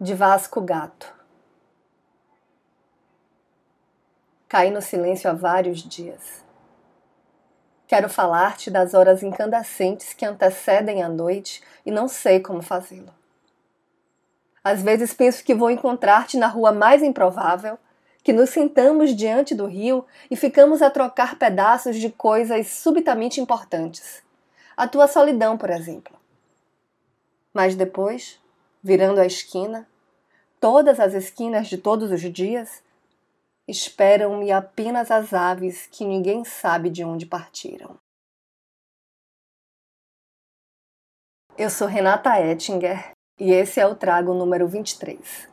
de Vasco Gato. Caí no silêncio há vários dias. Quero falar-te das horas incandescentes que antecedem a noite e não sei como fazê-lo. Às vezes penso que vou encontrar-te na rua mais improvável, que nos sentamos diante do rio e ficamos a trocar pedaços de coisas subitamente importantes. A tua solidão, por exemplo. Mas depois, virando a esquina, todas as esquinas de todos os dias, esperam-me apenas as aves que ninguém sabe de onde partiram. Eu sou Renata Ettinger e esse é o trago número 23.